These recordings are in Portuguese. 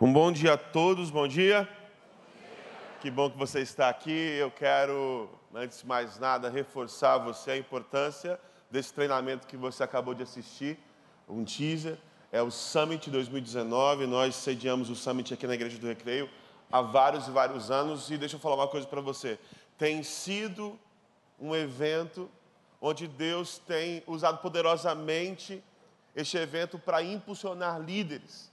Um bom dia a todos, bom dia. Que bom que você está aqui. Eu quero, antes de mais nada, reforçar você a importância desse treinamento que você acabou de assistir, um teaser. É o Summit 2019. Nós sediamos o Summit aqui na Igreja do Recreio há vários e vários anos. E deixa eu falar uma coisa para você. Tem sido um evento onde Deus tem usado poderosamente este evento para impulsionar líderes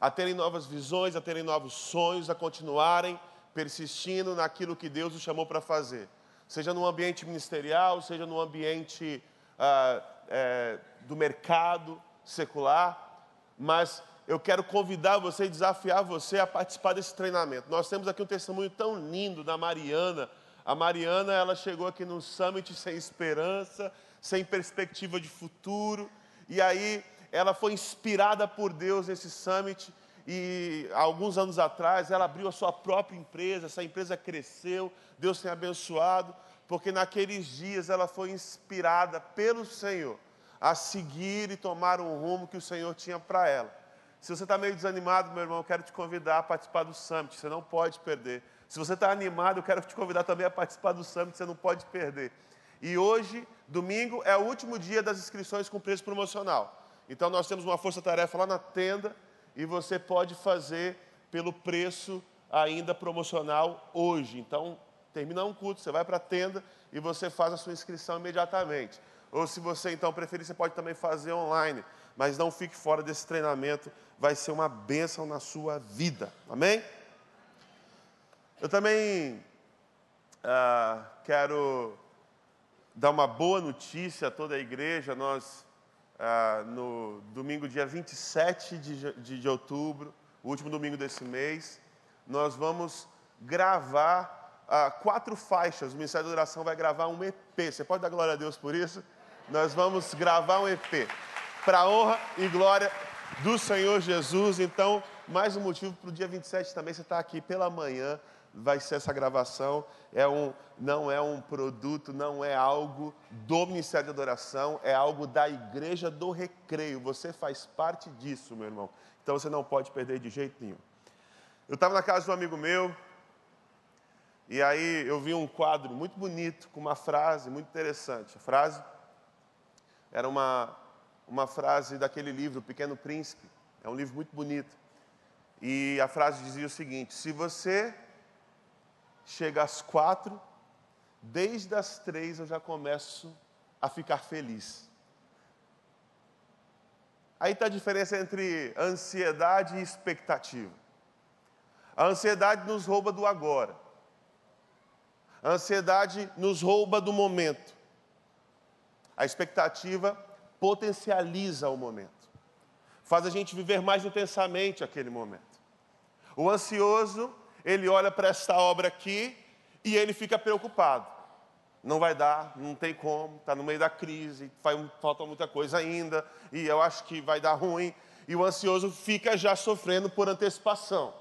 a terem novas visões, a terem novos sonhos, a continuarem persistindo naquilo que Deus os chamou para fazer. Seja no ambiente ministerial, seja no ambiente ah, é, do mercado secular, mas eu quero convidar você e desafiar você a participar desse treinamento. Nós temos aqui um testemunho tão lindo da Mariana. A Mariana, ela chegou aqui no Summit sem esperança, sem perspectiva de futuro, e aí ela foi inspirada por Deus nesse summit e alguns anos atrás ela abriu a sua própria empresa, essa empresa cresceu, Deus tem abençoado, porque naqueles dias ela foi inspirada pelo Senhor a seguir e tomar um rumo que o Senhor tinha para ela. Se você está meio desanimado, meu irmão, eu quero te convidar a participar do Summit, você não pode perder. Se você está animado, eu quero te convidar também a participar do Summit, você não pode perder. E hoje, domingo, é o último dia das inscrições com preço promocional. Então nós temos uma força-tarefa lá na tenda e você pode fazer pelo preço ainda promocional hoje. Então, termina um culto, você vai para a tenda e você faz a sua inscrição imediatamente. Ou se você então preferir, você pode também fazer online. Mas não fique fora desse treinamento, vai ser uma bênção na sua vida. Amém? Eu também ah, quero dar uma boa notícia a toda a igreja. Nós ah, no domingo, dia 27 de, de, de outubro, o último domingo desse mês, nós vamos gravar ah, quatro faixas. O Ministério da Oração vai gravar um EP. Você pode dar glória a Deus por isso? Nós vamos gravar um EP. Para a honra e glória do Senhor Jesus. Então, mais um motivo para o dia 27 também você estar tá aqui pela manhã vai ser essa gravação. É um, não é um produto, não é algo do Ministério de Adoração, é algo da Igreja do Recreio. Você faz parte disso, meu irmão. Então você não pode perder de jeito nenhum. Eu estava na casa de um amigo meu, e aí eu vi um quadro muito bonito, com uma frase muito interessante. A frase era uma, uma frase daquele livro, O Pequeno Príncipe. É um livro muito bonito. E a frase dizia o seguinte: Se você chega às quatro, desde as três eu já começo a ficar feliz. Aí está a diferença entre ansiedade e expectativa. A ansiedade nos rouba do agora. A ansiedade nos rouba do momento. A expectativa potencializa o momento. Faz a gente viver mais intensamente aquele momento. O ansioso ele olha para esta obra aqui e ele fica preocupado. Não vai dar, não tem como, está no meio da crise, falta muita coisa ainda, e eu acho que vai dar ruim. E o ansioso fica já sofrendo por antecipação.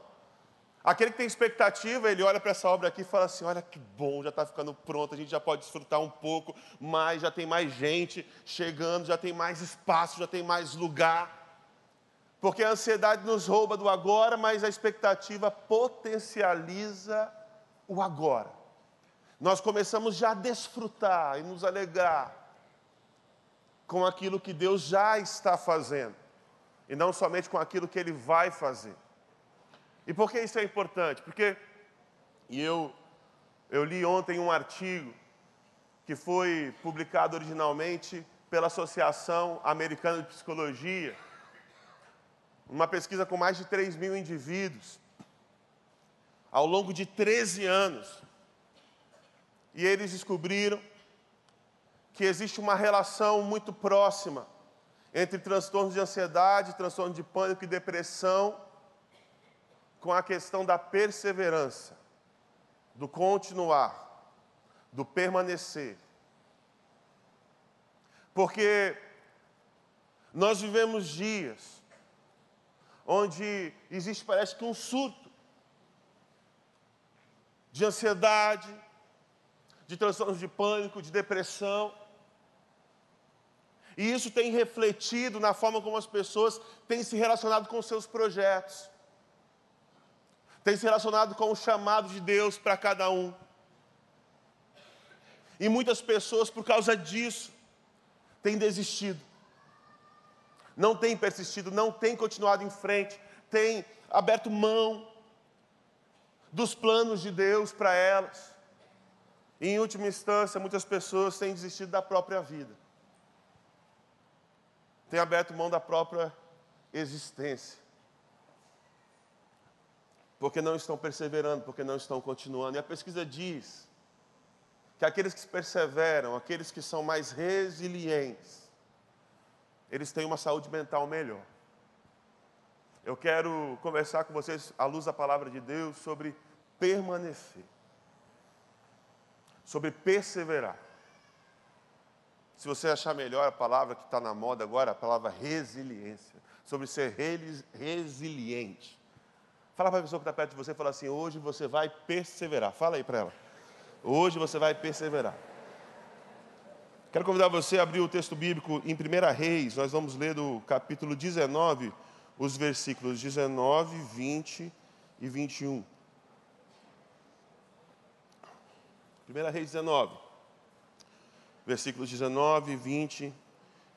Aquele que tem expectativa, ele olha para essa obra aqui e fala assim: olha que bom, já está ficando pronto, a gente já pode desfrutar um pouco mais, já tem mais gente chegando, já tem mais espaço, já tem mais lugar. Porque a ansiedade nos rouba do agora, mas a expectativa potencializa o agora. Nós começamos já a desfrutar e nos alegrar com aquilo que Deus já está fazendo, e não somente com aquilo que Ele vai fazer. E por que isso é importante? Porque, e eu, eu li ontem um artigo que foi publicado originalmente pela Associação Americana de Psicologia, uma pesquisa com mais de 3 mil indivíduos, ao longo de 13 anos. E eles descobriram que existe uma relação muito próxima entre transtornos de ansiedade, transtorno de pânico e depressão, com a questão da perseverança, do continuar, do permanecer. Porque nós vivemos dias onde existe, parece que, um surto de ansiedade, de transtornos de pânico, de depressão. E isso tem refletido na forma como as pessoas têm se relacionado com seus projetos. tem se relacionado com o chamado de Deus para cada um. E muitas pessoas, por causa disso, têm desistido, não têm persistido, não têm continuado em frente, têm aberto mão dos planos de Deus para elas. E, em última instância, muitas pessoas têm desistido da própria vida, têm aberto mão da própria existência porque não estão perseverando, porque não estão continuando. E a pesquisa diz que aqueles que perseveram, aqueles que são mais resilientes, eles têm uma saúde mental melhor. Eu quero conversar com vocês, à luz da palavra de Deus, sobre permanecer, sobre perseverar. Se você achar melhor a palavra que está na moda agora, a palavra resiliência, sobre ser resiliente. Fala para a pessoa que está perto de você e fala assim: hoje você vai perseverar. Fala aí para ela. Hoje você vai perseverar. Quero convidar você a abrir o texto bíblico em 1 Reis. Nós vamos ler do capítulo 19, os versículos 19, 20 e 21. 1 Reis 19, versículos 19, 20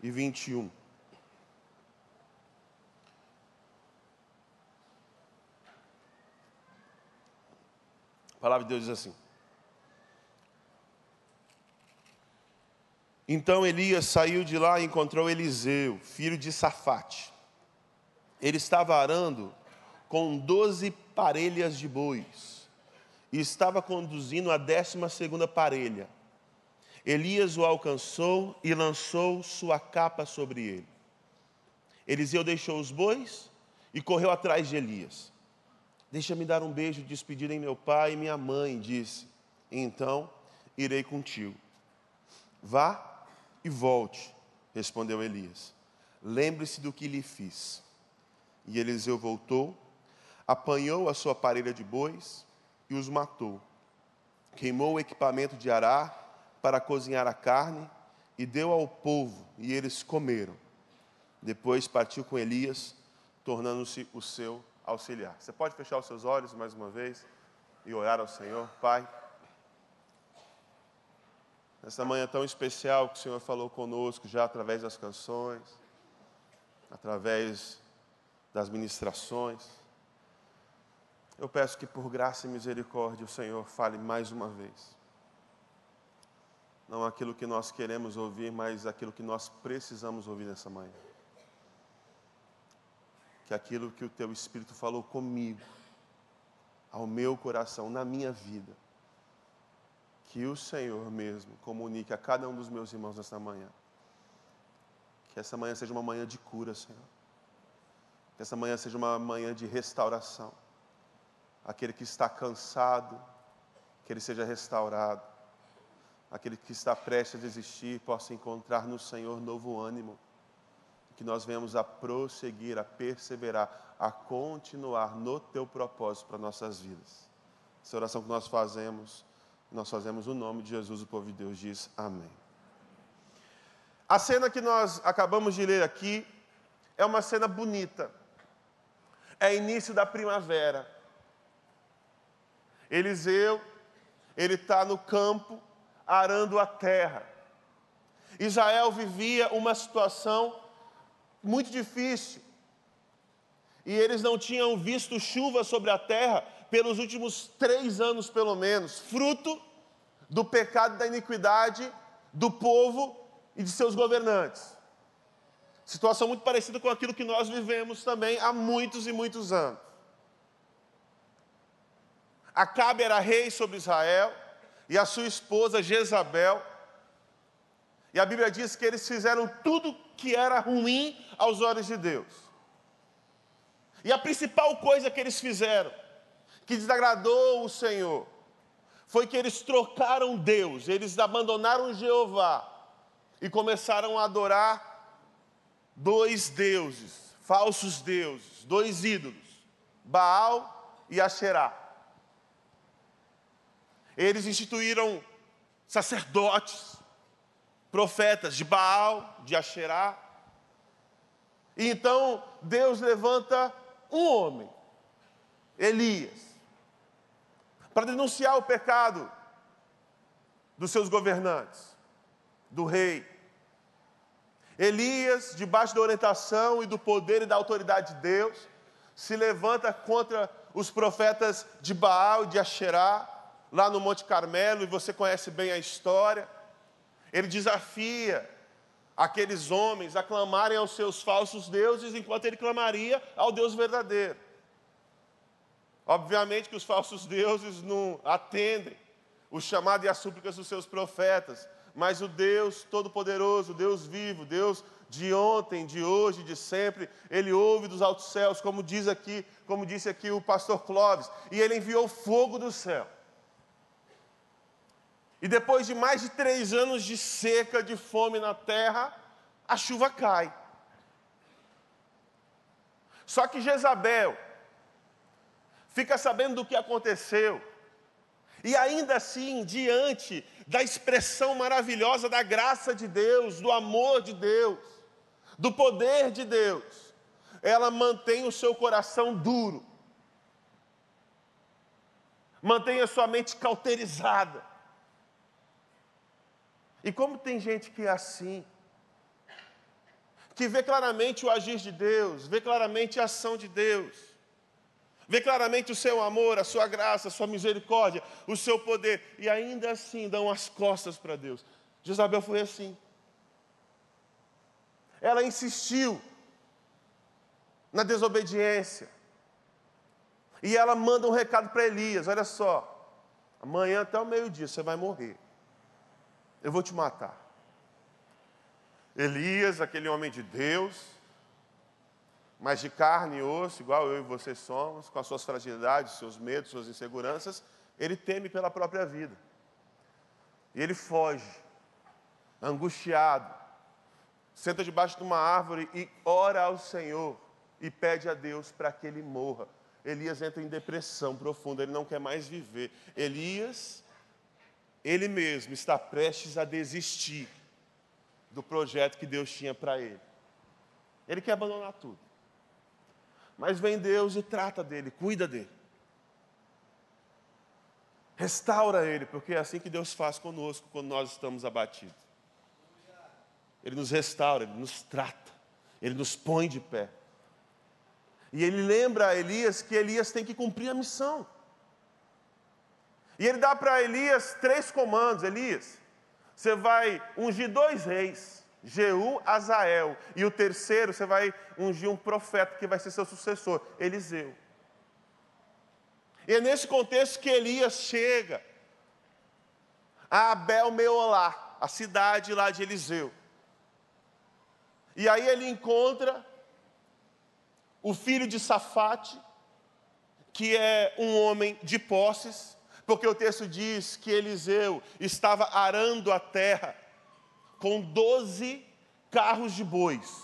e 21. A palavra de Deus diz assim: Então Elias saiu de lá e encontrou Eliseu, filho de Safate. Ele estava arando com doze parelhas de bois e estava conduzindo a décima segunda parelha. Elias o alcançou e lançou sua capa sobre ele. Eliseu deixou os bois e correu atrás de Elias. Deixa-me dar um beijo de despedida em meu pai e minha mãe, disse. Então irei contigo. Vá e volte, respondeu Elias. Lembre-se do que lhe fiz. E Eliseu voltou, apanhou a sua parelha de bois e os matou. Queimou o equipamento de arar para cozinhar a carne e deu ao povo, e eles comeram. Depois partiu com Elias, tornando-se o seu auxiliar. Você pode fechar os seus olhos mais uma vez e orar ao Senhor, Pai. Nessa manhã tão especial que o Senhor falou conosco já através das canções, através das ministrações. Eu peço que por graça e misericórdia o Senhor fale mais uma vez. Não aquilo que nós queremos ouvir, mas aquilo que nós precisamos ouvir nessa manhã que aquilo que o teu Espírito falou comigo, ao meu coração, na minha vida, que o Senhor mesmo comunique a cada um dos meus irmãos nesta manhã. Que essa manhã seja uma manhã de cura, Senhor. Que essa manhã seja uma manhã de restauração. Aquele que está cansado, que ele seja restaurado. Aquele que está prestes a desistir, possa encontrar no Senhor novo ânimo que nós venhamos a prosseguir, a perseverar, a continuar no teu propósito para nossas vidas. Essa oração que nós fazemos, nós fazemos no nome de Jesus, o povo de Deus diz amém. A cena que nós acabamos de ler aqui é uma cena bonita. É início da primavera. Eliseu, ele está no campo arando a terra. Israel vivia uma situação muito difícil. E eles não tinham visto chuva sobre a terra pelos últimos três anos, pelo menos, fruto do pecado e da iniquidade do povo e de seus governantes. Situação muito parecida com aquilo que nós vivemos também há muitos e muitos anos. Acabe era rei sobre Israel e a sua esposa Jezabel. E a Bíblia diz que eles fizeram tudo que era ruim aos olhos de Deus. E a principal coisa que eles fizeram, que desagradou o Senhor, foi que eles trocaram Deus, eles abandonaram Jeová e começaram a adorar dois deuses, falsos deuses, dois ídolos, Baal e Asherá. Eles instituíram sacerdotes, profetas de Baal, de Asherá. E então Deus levanta um homem, Elias. Para denunciar o pecado dos seus governantes, do rei. Elias, debaixo da orientação e do poder e da autoridade de Deus, se levanta contra os profetas de Baal e de Asherá, lá no Monte Carmelo, e você conhece bem a história. Ele desafia aqueles homens a clamarem aos seus falsos deuses, enquanto ele clamaria ao Deus verdadeiro. Obviamente que os falsos deuses não atendem o chamado e as súplicas dos seus profetas, mas o Deus Todo-Poderoso, Deus vivo, Deus de ontem, de hoje, de sempre, ele ouve dos altos céus, como diz aqui, como disse aqui o pastor Clóvis, e ele enviou fogo do céu. E depois de mais de três anos de seca, de fome na terra, a chuva cai. Só que Jezabel fica sabendo do que aconteceu, e ainda assim, diante da expressão maravilhosa da graça de Deus, do amor de Deus, do poder de Deus, ela mantém o seu coração duro, mantém a sua mente cauterizada. E como tem gente que é assim, que vê claramente o agir de Deus, vê claramente a ação de Deus, vê claramente o seu amor, a sua graça, a sua misericórdia, o seu poder, e ainda assim dão as costas para Deus. Jezabel foi assim. Ela insistiu na desobediência. E ela manda um recado para Elias: olha só, amanhã até o meio-dia você vai morrer. Eu vou te matar. Elias, aquele homem de Deus, mas de carne e osso, igual eu e você somos, com as suas fragilidades, seus medos, suas inseguranças, ele teme pela própria vida. E ele foge, angustiado, senta debaixo de uma árvore e ora ao Senhor e pede a Deus para que ele morra. Elias entra em depressão profunda, ele não quer mais viver. Elias, ele mesmo está prestes a desistir do projeto que Deus tinha para ele. Ele quer abandonar tudo. Mas vem Deus e trata dele, cuida dele. Restaura ele, porque é assim que Deus faz conosco quando nós estamos abatidos. Ele nos restaura, ele nos trata, ele nos põe de pé. E ele lembra a Elias que Elias tem que cumprir a missão. E ele dá para Elias três comandos: Elias, você vai ungir dois reis Jeú, Azael. E o terceiro, você vai ungir um profeta que vai ser seu sucessor, Eliseu. E é nesse contexto que Elias chega a Abel Meolá, a cidade lá de Eliseu. E aí ele encontra o filho de Safate, que é um homem de posses, porque o texto diz que Eliseu estava arando a terra com doze carros de bois,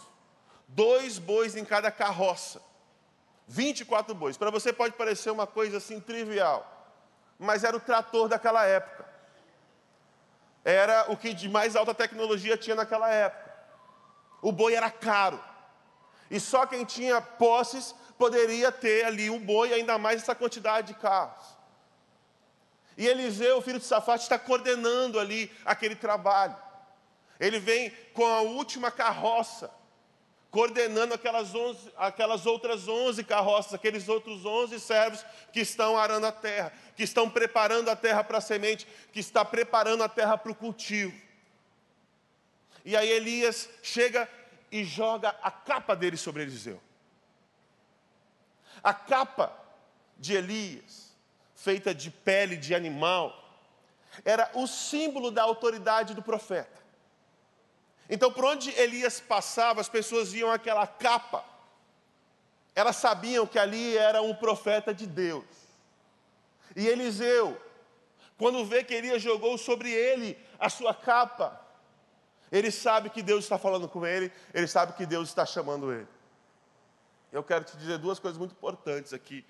dois bois em cada carroça, 24 bois. Para você pode parecer uma coisa assim trivial, mas era o trator daquela época. Era o que de mais alta tecnologia tinha naquela época. O boi era caro. E só quem tinha posses poderia ter ali um boi, ainda mais essa quantidade de carros. E Eliseu, filho de Safate, está coordenando ali aquele trabalho. Ele vem com a última carroça, coordenando aquelas, onze, aquelas outras onze carroças, aqueles outros onze servos que estão arando a terra, que estão preparando a terra para a semente, que está preparando a terra para o cultivo. E aí Elias chega e joga a capa dele sobre Eliseu. A capa de Elias, feita de pele de animal, era o símbolo da autoridade do profeta. Então, por onde Elias passava, as pessoas viam aquela capa. Elas sabiam que ali era um profeta de Deus. E Eliseu, quando vê que Elias jogou sobre ele a sua capa, ele sabe que Deus está falando com ele, ele sabe que Deus está chamando ele. Eu quero te dizer duas coisas muito importantes aqui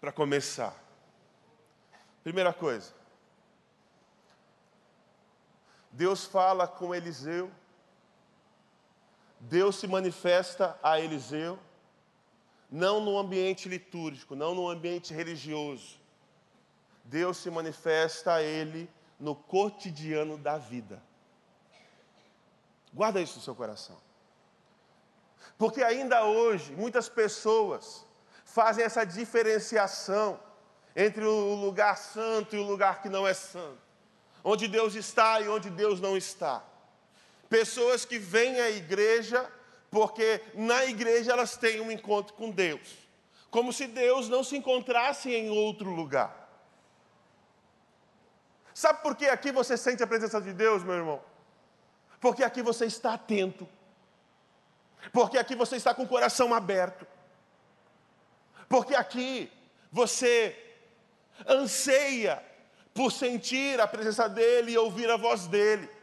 para começar. Primeira coisa, Deus fala com Eliseu Deus se manifesta a Eliseu, não no ambiente litúrgico, não no ambiente religioso. Deus se manifesta a ele no cotidiano da vida. Guarda isso no seu coração. Porque ainda hoje, muitas pessoas fazem essa diferenciação entre o lugar santo e o lugar que não é santo, onde Deus está e onde Deus não está. Pessoas que vêm à igreja porque na igreja elas têm um encontro com Deus, como se Deus não se encontrasse em outro lugar. Sabe por que aqui você sente a presença de Deus, meu irmão? Porque aqui você está atento. Porque aqui você está com o coração aberto. Porque aqui você anseia por sentir a presença dEle e ouvir a voz dEle.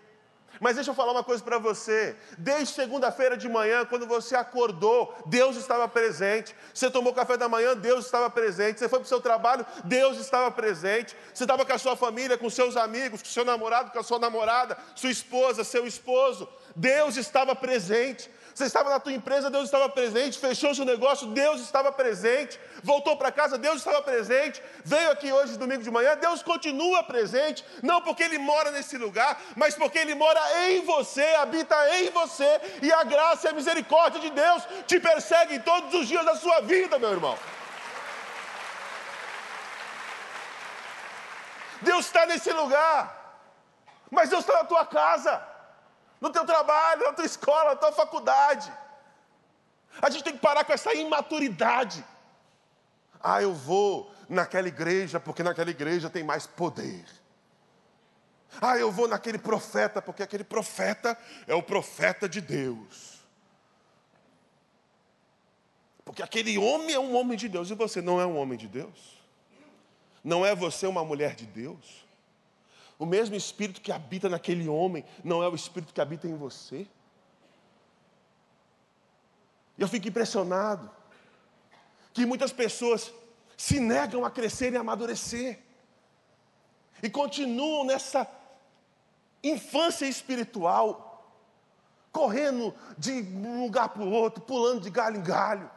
Mas deixa eu falar uma coisa para você. Desde segunda-feira de manhã, quando você acordou, Deus estava presente. Você tomou café da manhã, Deus estava presente. Você foi para o seu trabalho, Deus estava presente. Você estava com a sua família, com seus amigos, com seu namorado, com a sua namorada, sua esposa, seu esposo. Deus estava presente. Você estava na tua empresa, Deus estava presente. Fechou seu negócio, Deus estava presente. Voltou para casa, Deus estava presente. Veio aqui hoje, domingo de manhã, Deus continua presente. Não porque Ele mora nesse lugar, mas porque Ele mora em você, habita em você. E a graça e a misericórdia de Deus te perseguem todos os dias da sua vida, meu irmão. Deus está nesse lugar, mas Deus está na tua casa no teu trabalho, na tua escola, na tua faculdade. A gente tem que parar com essa imaturidade. Ah, eu vou naquela igreja porque naquela igreja tem mais poder. Ah, eu vou naquele profeta porque aquele profeta é o profeta de Deus. Porque aquele homem é um homem de Deus e você não é um homem de Deus. Não é você uma mulher de Deus. O mesmo espírito que habita naquele homem não é o espírito que habita em você. Eu fico impressionado que muitas pessoas se negam a crescer e amadurecer e continuam nessa infância espiritual, correndo de um lugar para o outro, pulando de galho em galho,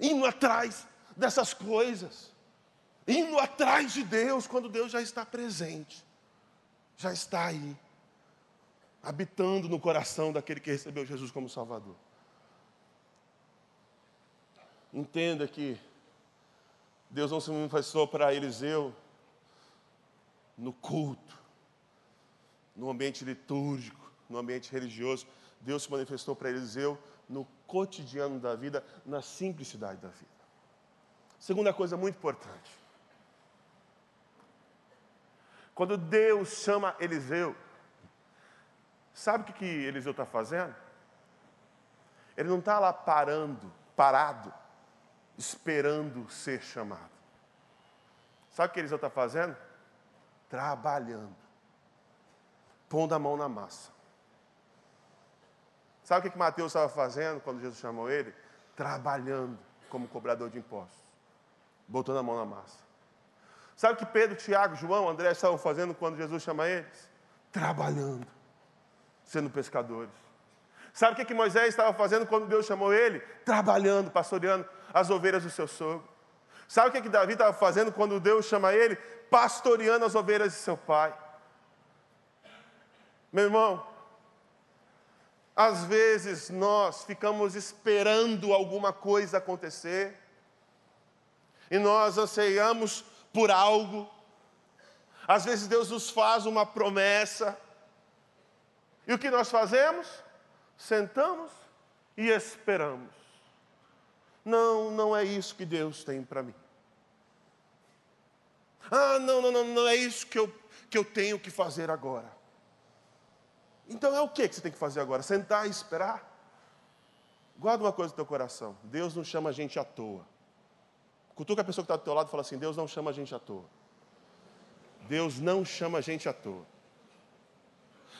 indo atrás dessas coisas, indo atrás de Deus quando Deus já está presente já está aí, habitando no coração daquele que recebeu Jesus como Salvador. Entenda que Deus não se manifestou para Eliseu no culto, no ambiente litúrgico, no ambiente religioso. Deus se manifestou para Eliseu no cotidiano da vida, na simplicidade da vida. Segunda coisa muito importante. Quando Deus chama Eliseu, sabe o que, que Eliseu está fazendo? Ele não está lá parando, parado, esperando ser chamado. Sabe o que Eliseu está fazendo? Trabalhando, pondo a mão na massa. Sabe o que, que Mateus estava fazendo quando Jesus chamou ele? Trabalhando como cobrador de impostos, botando a mão na massa. Sabe o que Pedro, Tiago, João, André estavam fazendo quando Jesus chama eles? Trabalhando, sendo pescadores. Sabe o que, que Moisés estava fazendo quando Deus chamou ele? Trabalhando, pastoreando as ovelhas do seu sogro. Sabe o que, que Davi estava fazendo quando Deus chama ele? Pastoreando as ovelhas de seu pai. Meu irmão, às vezes nós ficamos esperando alguma coisa acontecer, e nós anseiamos por algo. Às vezes Deus nos faz uma promessa. E o que nós fazemos? Sentamos e esperamos. Não, não é isso que Deus tem para mim. Ah, não, não, não, não é isso que eu, que eu tenho que fazer agora. Então é o que você tem que fazer agora? Sentar e esperar? Guarda uma coisa no teu coração: Deus não chama a gente à toa. Cutuca a pessoa que está do teu lado e fala assim: Deus não chama a gente à toa. Deus não chama a gente à toa.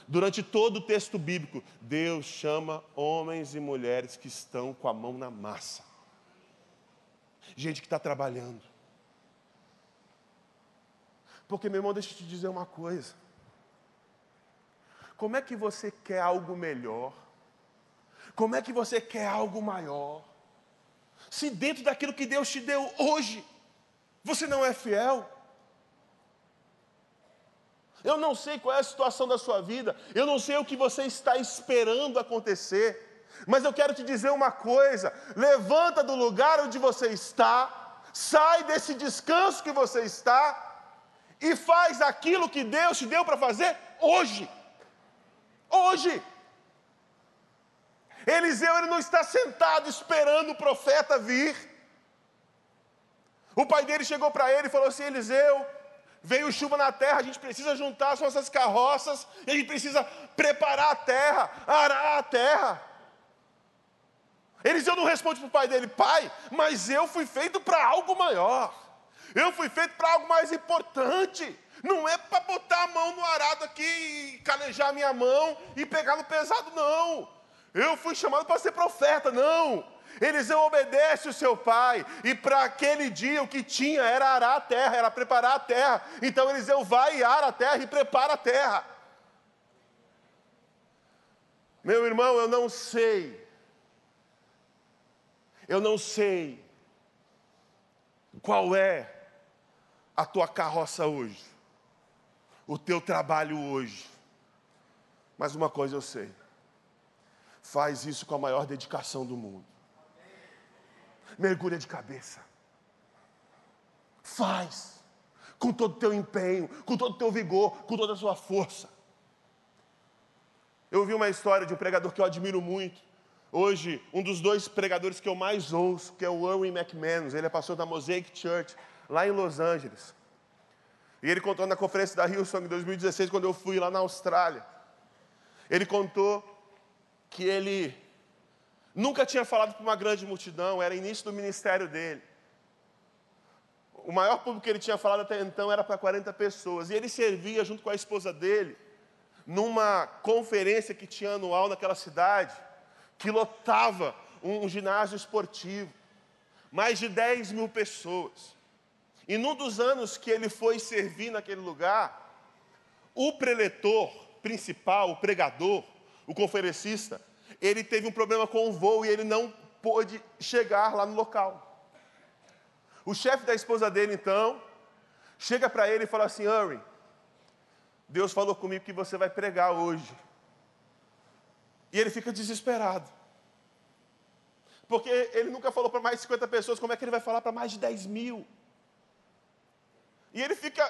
Durante todo o texto bíblico, Deus chama homens e mulheres que estão com a mão na massa. Gente que está trabalhando. Porque, meu irmão, deixa eu te dizer uma coisa. Como é que você quer algo melhor? Como é que você quer algo maior? Se dentro daquilo que Deus te deu hoje, você não é fiel? Eu não sei qual é a situação da sua vida, eu não sei o que você está esperando acontecer, mas eu quero te dizer uma coisa: levanta do lugar onde você está, sai desse descanso que você está e faz aquilo que Deus te deu para fazer hoje. Hoje. Eliseu ele não está sentado esperando o profeta vir. O pai dele chegou para ele e falou assim: Eliseu, veio chuva na terra, a gente precisa juntar as nossas carroças, a gente precisa preparar a terra, arar a terra. Eliseu não responde para o pai dele, pai, mas eu fui feito para algo maior, eu fui feito para algo mais importante. Não é para botar a mão no arado aqui e calejar minha mão e pegar no pesado, não. Eu fui chamado para ser profeta, não. Eliseu obedece o seu pai, e para aquele dia o que tinha era arar a terra, era preparar a terra. Então Eliseu vai e ara a terra e prepara a terra. Meu irmão, eu não sei, eu não sei qual é a tua carroça hoje, o teu trabalho hoje, mas uma coisa eu sei: faz isso com a maior dedicação do mundo mergulha de cabeça. Faz, com todo o teu empenho, com todo o teu vigor, com toda a sua força. Eu ouvi uma história de um pregador que eu admiro muito. Hoje, um dos dois pregadores que eu mais ouço, que é o Erwin McManus, ele é pastor da Mosaic Church, lá em Los Angeles. E ele contou na conferência da Hillsong em 2016, quando eu fui lá na Austrália. Ele contou que ele Nunca tinha falado para uma grande multidão, era início do ministério dele. O maior público que ele tinha falado até então era para 40 pessoas. E ele servia junto com a esposa dele numa conferência que tinha anual naquela cidade, que lotava um, um ginásio esportivo. Mais de 10 mil pessoas. E num dos anos que ele foi servir naquele lugar, o preletor principal, o pregador, o conferencista, ele teve um problema com o voo e ele não pôde chegar lá no local. O chefe da esposa dele, então, chega para ele e fala assim: Henry, Deus falou comigo que você vai pregar hoje. E ele fica desesperado. Porque ele nunca falou para mais de 50 pessoas, como é que ele vai falar para mais de 10 mil? E ele fica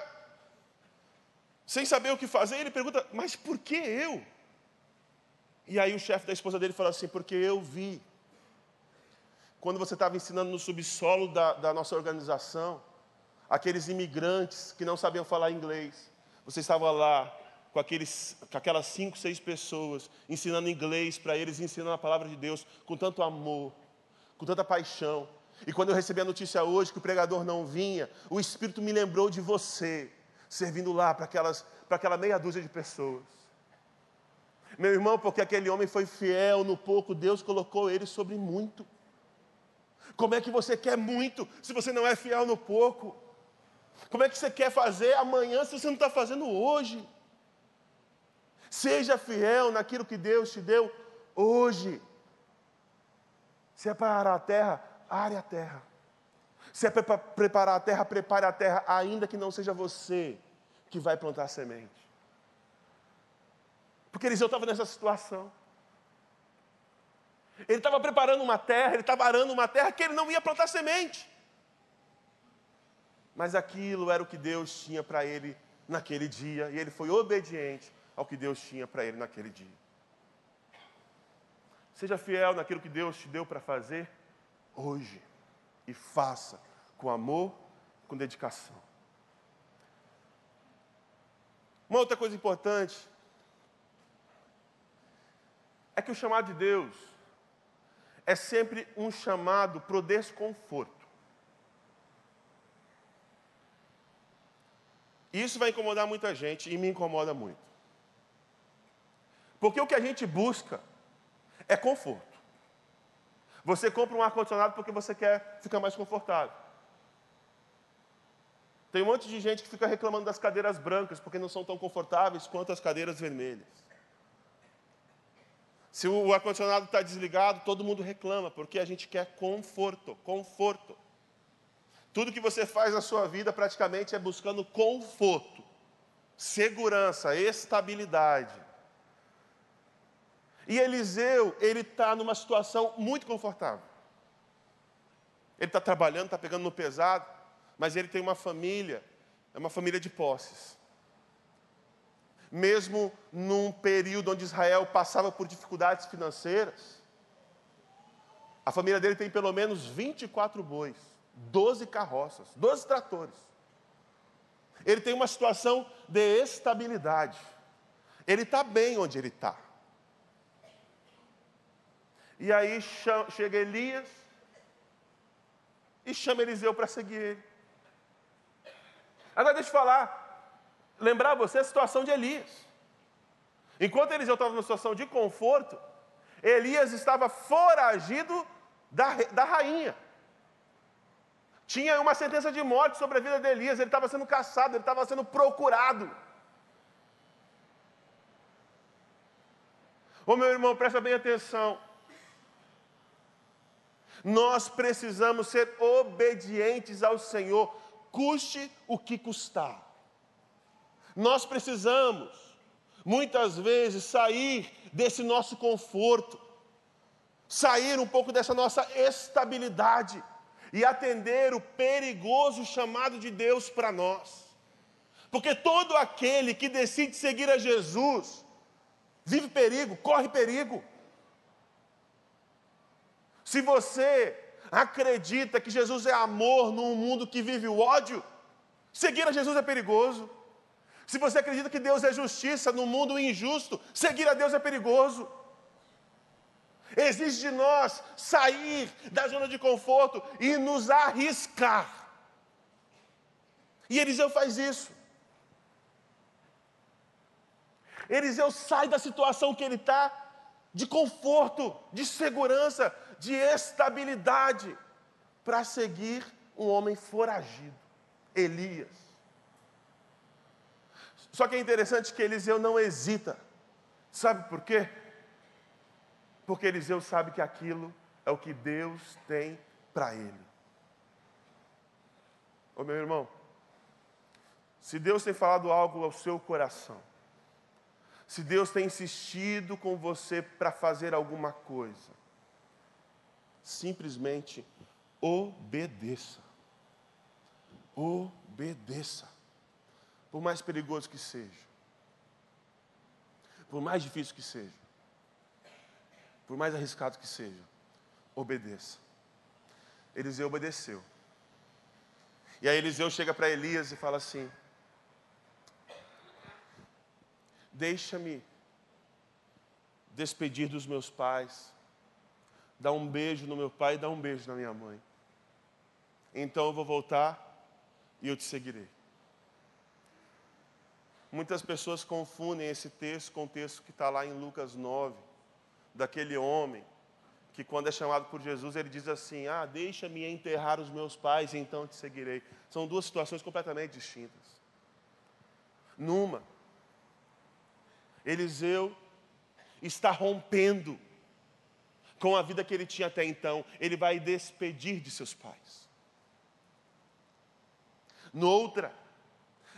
sem saber o que fazer, ele pergunta: Mas por que eu? E aí o chefe da esposa dele falou assim: porque eu vi, quando você estava ensinando no subsolo da, da nossa organização, aqueles imigrantes que não sabiam falar inglês, você estava lá com, aqueles, com aquelas cinco, seis pessoas, ensinando inglês para eles, ensinando a palavra de Deus com tanto amor, com tanta paixão. E quando eu recebi a notícia hoje que o pregador não vinha, o Espírito me lembrou de você, servindo lá para aquela meia dúzia de pessoas. Meu irmão, porque aquele homem foi fiel no pouco, Deus colocou ele sobre muito. Como é que você quer muito se você não é fiel no pouco? Como é que você quer fazer amanhã se você não está fazendo hoje? Seja fiel naquilo que Deus te deu hoje. Se é para arar a terra, are a terra. Se é para preparar a terra, prepare a terra, ainda que não seja você que vai plantar a semente. Porque Eliseu estava nessa situação. Ele estava preparando uma terra, ele estava arando uma terra que ele não ia plantar semente. Mas aquilo era o que Deus tinha para ele naquele dia, e ele foi obediente ao que Deus tinha para ele naquele dia. Seja fiel naquilo que Deus te deu para fazer hoje, e faça com amor, com dedicação. Uma outra coisa importante é que o chamado de Deus é sempre um chamado para o desconforto. Isso vai incomodar muita gente e me incomoda muito. Porque o que a gente busca é conforto. Você compra um ar-condicionado porque você quer ficar mais confortável. Tem um monte de gente que fica reclamando das cadeiras brancas porque não são tão confortáveis quanto as cadeiras vermelhas. Se o ar-condicionado está desligado, todo mundo reclama, porque a gente quer conforto, conforto. Tudo que você faz na sua vida praticamente é buscando conforto. segurança, estabilidade. E Eliseu, ele está numa situação muito confortável. Ele está trabalhando, está pegando no pesado, mas ele tem uma família, é uma família de posses. Mesmo num período onde Israel passava por dificuldades financeiras, a família dele tem pelo menos 24 bois, 12 carroças, 12 tratores. Ele tem uma situação de estabilidade. Ele está bem onde ele está. E aí chega Elias e chama Eliseu para seguir ele. Agora deixa eu falar, lembrar você a situação de Elias. Enquanto Eliseu estava numa situação de conforto, Elias estava foragido da, da rainha. Tinha uma sentença de morte sobre a vida de Elias, ele estava sendo caçado, ele estava sendo procurado. Ô meu irmão, presta bem atenção. Nós precisamos ser obedientes ao Senhor, custe o que custar. Nós precisamos, muitas vezes, sair desse nosso conforto, sair um pouco dessa nossa estabilidade e atender o perigoso chamado de Deus para nós. Porque todo aquele que decide seguir a Jesus, vive perigo, corre perigo. Se você acredita que Jesus é amor num mundo que vive o ódio, seguir a Jesus é perigoso. Se você acredita que Deus é justiça num mundo injusto, seguir a Deus é perigoso. Exige de nós sair da zona de conforto e nos arriscar. E Eliseu faz isso. Eliseu sai da situação que ele está, de conforto, de segurança, de estabilidade para seguir um homem foragido, Elias. Só que é interessante que Eliseu não hesita. Sabe por quê? Porque Eliseu sabe que aquilo é o que Deus tem para ele. Ô meu irmão, se Deus tem falado algo ao seu coração, se Deus tem insistido com você para fazer alguma coisa, simplesmente obedeça. Obedeça. Por mais perigoso que seja, por mais difícil que seja, por mais arriscado que seja, obedeça. Eliseu obedeceu. E aí Eliseu chega para Elias e fala assim: Deixa-me despedir dos meus pais, dá um beijo no meu pai e dá um beijo na minha mãe. Então eu vou voltar e eu te seguirei. Muitas pessoas confundem esse texto com o texto que está lá em Lucas 9, daquele homem que, quando é chamado por Jesus, ele diz assim: Ah, deixa-me enterrar os meus pais então te seguirei. São duas situações completamente distintas. Numa, Eliseu está rompendo com a vida que ele tinha até então, ele vai despedir de seus pais. Noutra,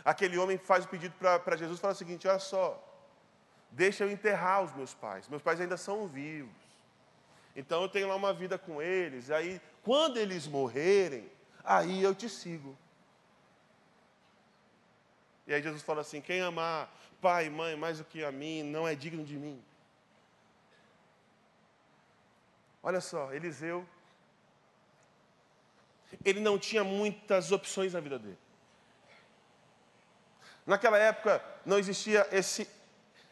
aquele homem faz o pedido para Jesus e fala o seguinte: olha só, deixa eu enterrar os meus pais, meus pais ainda são vivos. Então eu tenho lá uma vida com eles, aí quando eles morrerem, aí eu te sigo. E aí Jesus fala assim: quem amar pai e mãe mais do que a mim, não é digno de mim. Olha só, Eliseu, ele não tinha muitas opções na vida dele. Naquela época não existia esse,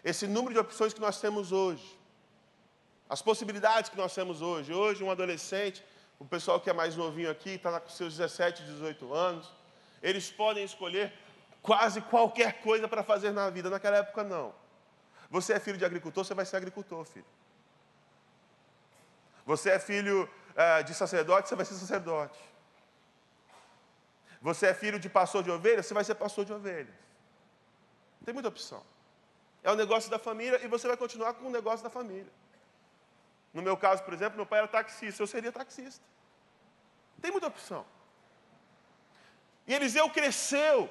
esse número de opções que nós temos hoje. As possibilidades que nós temos hoje. Hoje, um adolescente, o pessoal que é mais novinho aqui, está com seus 17, 18 anos, eles podem escolher quase qualquer coisa para fazer na vida. Naquela época, não. Você é filho de agricultor, você vai ser agricultor, filho. Você é filho é, de sacerdote, você vai ser sacerdote. Você é filho de pastor de ovelhas, você vai ser pastor de ovelhas. Tem muita opção. É um negócio da família e você vai continuar com o negócio da família. No meu caso, por exemplo, meu pai era taxista, eu seria taxista. Tem muita opção. E Eliseu cresceu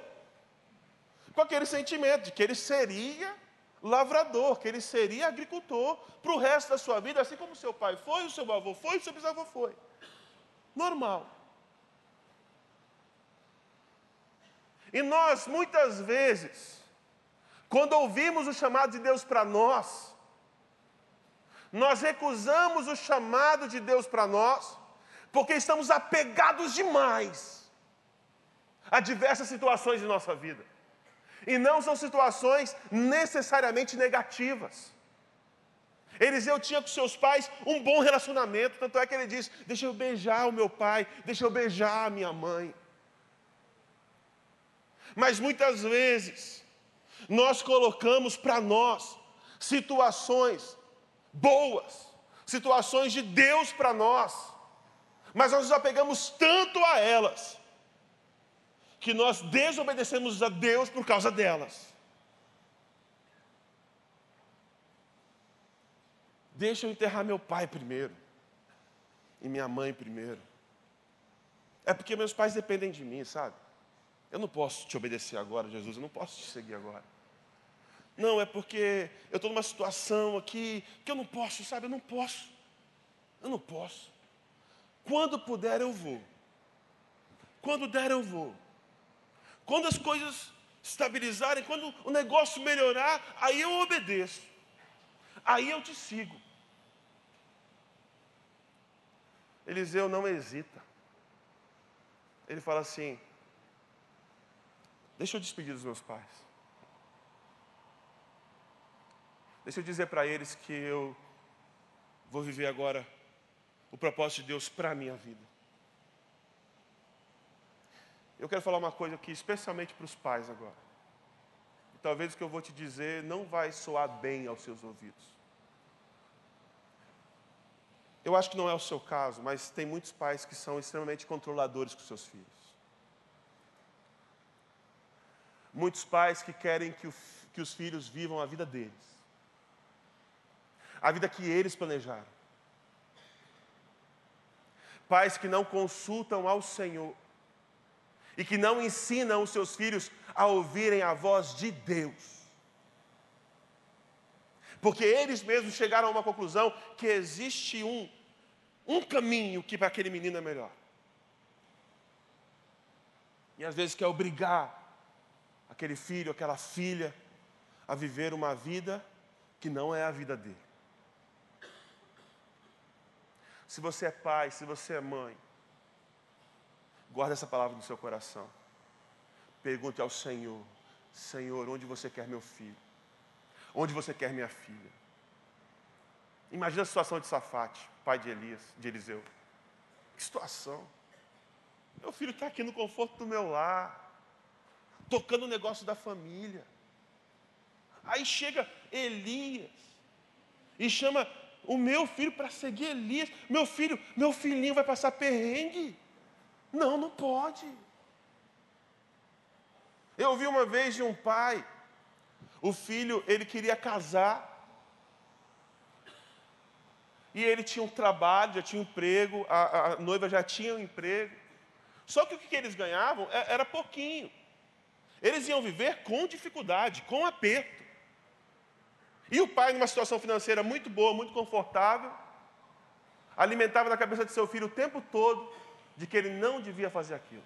com aquele sentimento de que ele seria lavrador, que ele seria agricultor para o resto da sua vida, assim como seu pai foi, o seu avô foi, o seu bisavô foi. Normal. E nós, muitas vezes, quando ouvimos o chamado de Deus para nós, nós recusamos o chamado de Deus para nós, porque estamos apegados demais a diversas situações de nossa vida. E não são situações necessariamente negativas. Eliseu tinha com seus pais um bom relacionamento, tanto é que ele diz: Deixa eu beijar o meu pai, deixa eu beijar a minha mãe. Mas muitas vezes, nós colocamos para nós situações boas, situações de Deus para nós, mas nós nos apegamos tanto a elas, que nós desobedecemos a Deus por causa delas. Deixa eu enterrar meu pai primeiro, e minha mãe primeiro. É porque meus pais dependem de mim, sabe? Eu não posso te obedecer agora, Jesus, eu não posso te seguir agora. Não, é porque eu estou numa situação aqui que eu não posso, sabe? Eu não posso. Eu não posso. Quando puder, eu vou. Quando der, eu vou. Quando as coisas estabilizarem, quando o negócio melhorar, aí eu obedeço. Aí eu te sigo. Eliseu não hesita. Ele fala assim: Deixa eu despedir dos meus pais. Deixa eu dizer para eles que eu vou viver agora o propósito de Deus para a minha vida. Eu quero falar uma coisa aqui, especialmente para os pais agora. Talvez o que eu vou te dizer não vai soar bem aos seus ouvidos. Eu acho que não é o seu caso, mas tem muitos pais que são extremamente controladores com seus filhos. Muitos pais que querem que, o, que os filhos vivam a vida deles, a vida que eles planejaram. Pais que não consultam ao Senhor e que não ensinam os seus filhos a ouvirem a voz de Deus. Porque eles mesmos chegaram a uma conclusão que existe um, um caminho que para aquele menino é melhor. E às vezes quer obrigar aquele filho, aquela filha a viver uma vida que não é a vida dele. Se você é pai, se você é mãe, Guarda essa palavra no seu coração. Pergunte ao Senhor: Senhor, onde você quer meu filho? Onde você quer minha filha? Imagina a situação de Safate, pai de Elias, de Eliseu. Que situação. Meu filho está aqui no conforto do meu lar, tocando o negócio da família. Aí chega Elias e chama o meu filho para seguir Elias. Meu filho, meu filhinho vai passar perrengue. Não, não pode. Eu ouvi uma vez de um pai, o filho, ele queria casar, e ele tinha um trabalho, já tinha um emprego, a, a noiva já tinha um emprego, só que o que eles ganhavam é, era pouquinho. Eles iam viver com dificuldade, com aperto. E o pai, numa situação financeira muito boa, muito confortável, alimentava na cabeça de seu filho o tempo todo de que ele não devia fazer aquilo.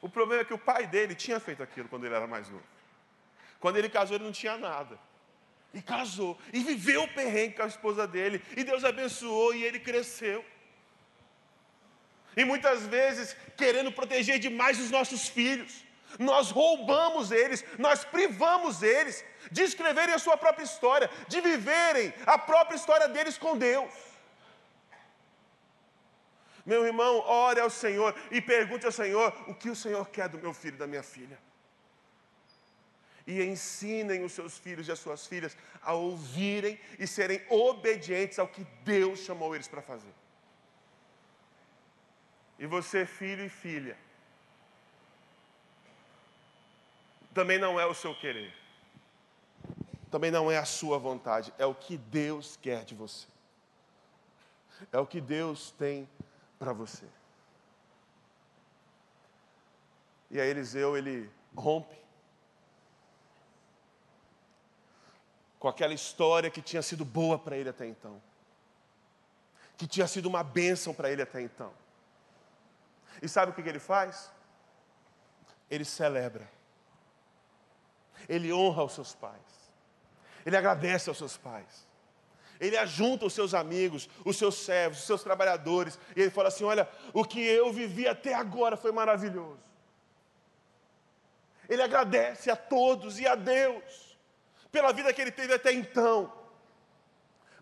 O problema é que o pai dele tinha feito aquilo quando ele era mais novo. Quando ele casou, ele não tinha nada. E casou, e viveu o perrengue com a esposa dele, e Deus abençoou e ele cresceu. E muitas vezes, querendo proteger demais os nossos filhos, nós roubamos eles, nós privamos eles de escreverem a sua própria história, de viverem a própria história deles com Deus. Meu irmão, ore ao Senhor e pergunte ao Senhor o que o Senhor quer do meu filho e da minha filha. E ensinem os seus filhos e as suas filhas a ouvirem e serem obedientes ao que Deus chamou eles para fazer. E você, filho e filha, também não é o seu querer, também não é a sua vontade, é o que Deus quer de você, é o que Deus tem para você. E aí Eliseu, ele rompe com aquela história que tinha sido boa para ele até então, que tinha sido uma bênção para ele até então. E sabe o que, ele faz? Ele celebra, ele honra os seus pais, ele agradece aos seus pais. Ele ajunta os seus amigos, os seus servos, os seus trabalhadores, e ele fala assim: Olha, o que eu vivi até agora foi maravilhoso. Ele agradece a todos e a Deus pela vida que ele teve até então,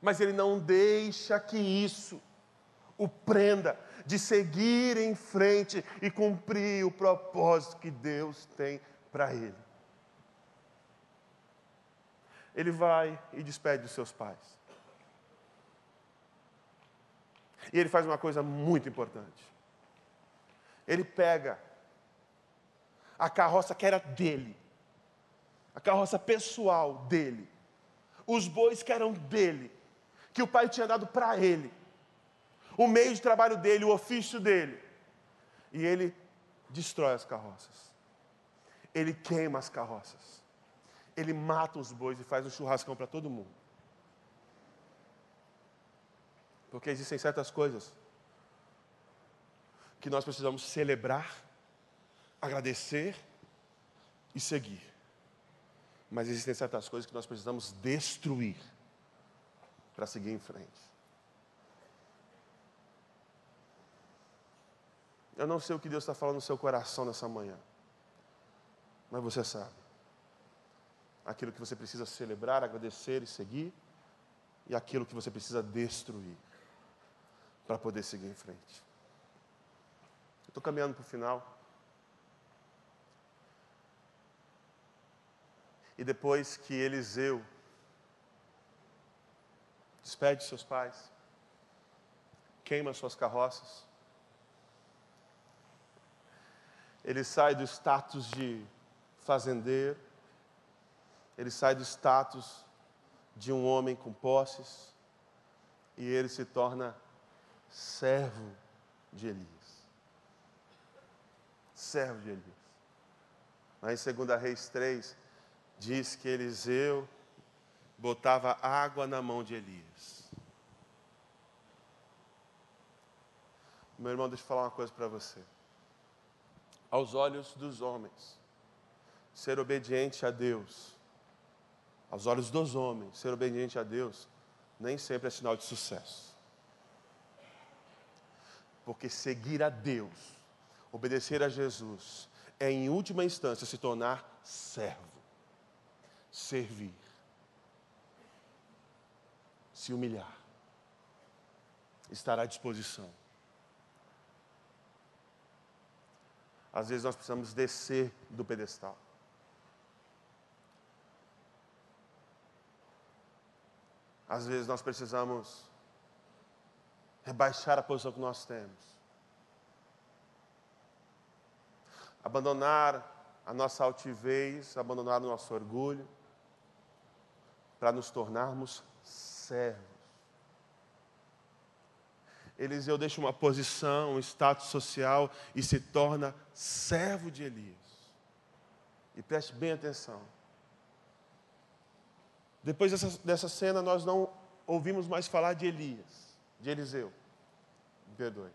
mas ele não deixa que isso o prenda de seguir em frente e cumprir o propósito que Deus tem para ele. Ele vai e despede dos seus pais. E ele faz uma coisa muito importante. Ele pega a carroça que era dele, a carroça pessoal dele, os bois que eram dele, que o pai tinha dado para ele, o meio de trabalho dele, o ofício dele, e ele destrói as carroças, ele queima as carroças, ele mata os bois e faz um churrascão para todo mundo. Porque existem certas coisas que nós precisamos celebrar, agradecer e seguir. Mas existem certas coisas que nós precisamos destruir para seguir em frente. Eu não sei o que Deus está falando no seu coração nessa manhã, mas você sabe. Aquilo que você precisa celebrar, agradecer e seguir, e aquilo que você precisa destruir para poder seguir em frente. Estou caminhando para o final. E depois que Eliseu despede seus pais, queima suas carroças, ele sai do status de fazendeiro, ele sai do status de um homem com posses, e ele se torna servo de Elias. Servo de Elias. Mas em 2 Reis 3, diz que Eliseu botava água na mão de Elias. Meu irmão, deixa eu falar uma coisa para você. Aos olhos dos homens, ser obediente a Deus, aos olhos dos homens, ser obediente a Deus, nem sempre é sinal de sucesso. Porque seguir a Deus, obedecer a Jesus, é em última instância se tornar servo, servir, se humilhar, estar à disposição. Às vezes nós precisamos descer do pedestal. Às vezes nós precisamos rebaixar a posição que nós temos. Abandonar a nossa altivez, abandonar o nosso orgulho, para nos tornarmos servos. Eliseu deixa uma posição, um status social e se torna servo de Elias. E preste bem atenção. Depois dessa, dessa cena, nós não ouvimos mais falar de Elias de Eliseu. Perdoe.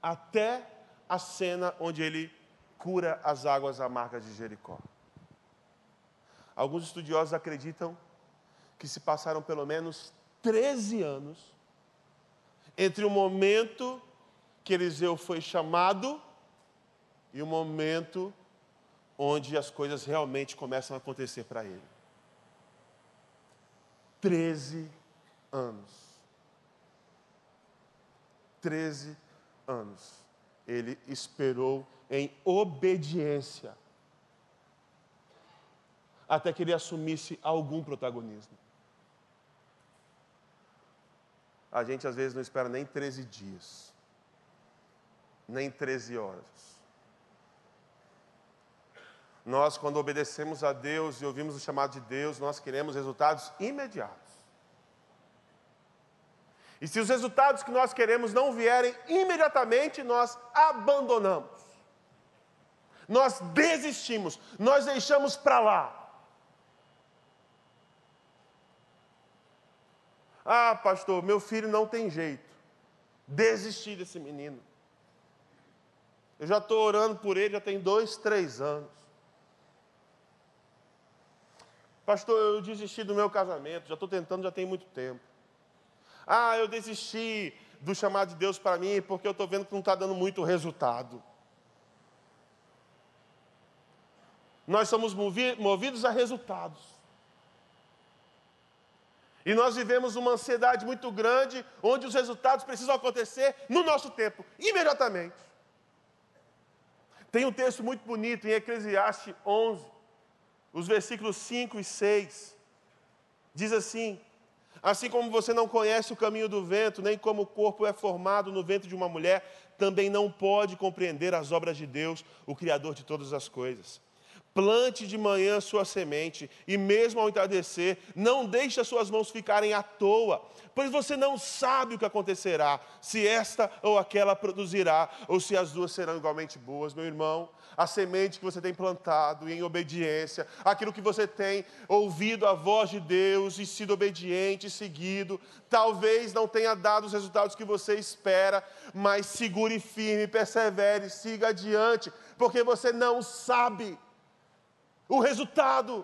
Até a cena onde ele cura as águas amargas de Jericó. Alguns estudiosos acreditam que se passaram pelo menos 13 anos entre o momento que Eliseu foi chamado e o momento onde as coisas realmente começam a acontecer para ele. 13 anos. 13 anos. Ele esperou em obediência até que ele assumisse algum protagonismo. A gente às vezes não espera nem 13 dias, nem 13 horas. Nós, quando obedecemos a Deus e ouvimos o chamado de Deus, nós queremos resultados imediatos. E se os resultados que nós queremos não vierem imediatamente, nós abandonamos. Nós desistimos, nós deixamos para lá. Ah, pastor, meu filho não tem jeito. Desisti desse menino. Eu já estou orando por ele já tem dois, três anos. Pastor, eu desisti do meu casamento, já estou tentando já tem muito tempo. Ah, eu desisti do chamado de Deus para mim porque eu estou vendo que não está dando muito resultado. Nós somos movidos a resultados. E nós vivemos uma ansiedade muito grande, onde os resultados precisam acontecer no nosso tempo, imediatamente. Tem um texto muito bonito em Eclesiastes 11, os versículos 5 e 6. Diz assim: Assim como você não conhece o caminho do vento, nem como o corpo é formado no ventre de uma mulher, também não pode compreender as obras de Deus, o Criador de todas as coisas. Plante de manhã sua semente, e mesmo ao entardecer, não deixe as suas mãos ficarem à toa, pois você não sabe o que acontecerá, se esta ou aquela produzirá, ou se as duas serão igualmente boas, meu irmão. A semente que você tem plantado em obediência, aquilo que você tem ouvido a voz de Deus e sido obediente, seguido, talvez não tenha dado os resultados que você espera, mas segure firme, persevere, siga adiante, porque você não sabe o resultado.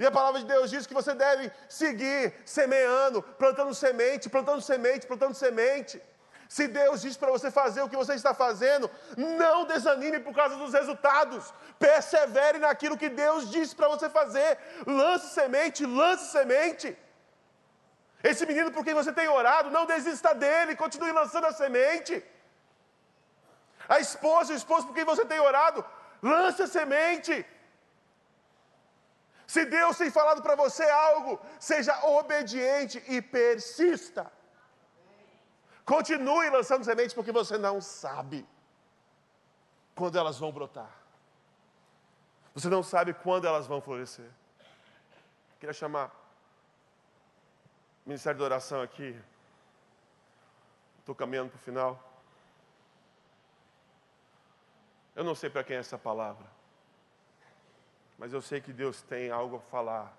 E a palavra de Deus diz que você deve seguir semeando, plantando semente, plantando semente, plantando semente. Se Deus diz para você fazer o que você está fazendo, não desanime por causa dos resultados. Persevere naquilo que Deus disse para você fazer. Lance semente, lance semente. Esse menino por quem você tem orado, não desista dele, continue lançando a semente. A esposa, o esposo por quem você tem orado, lance a semente. Se Deus tem falado para você algo, seja obediente e persista. Continue lançando sementes, porque você não sabe quando elas vão brotar. Você não sabe quando elas vão florescer. Queria chamar o Ministério da Oração aqui. Estou caminhando para o final. Eu não sei para quem é essa palavra mas eu sei que Deus tem algo a falar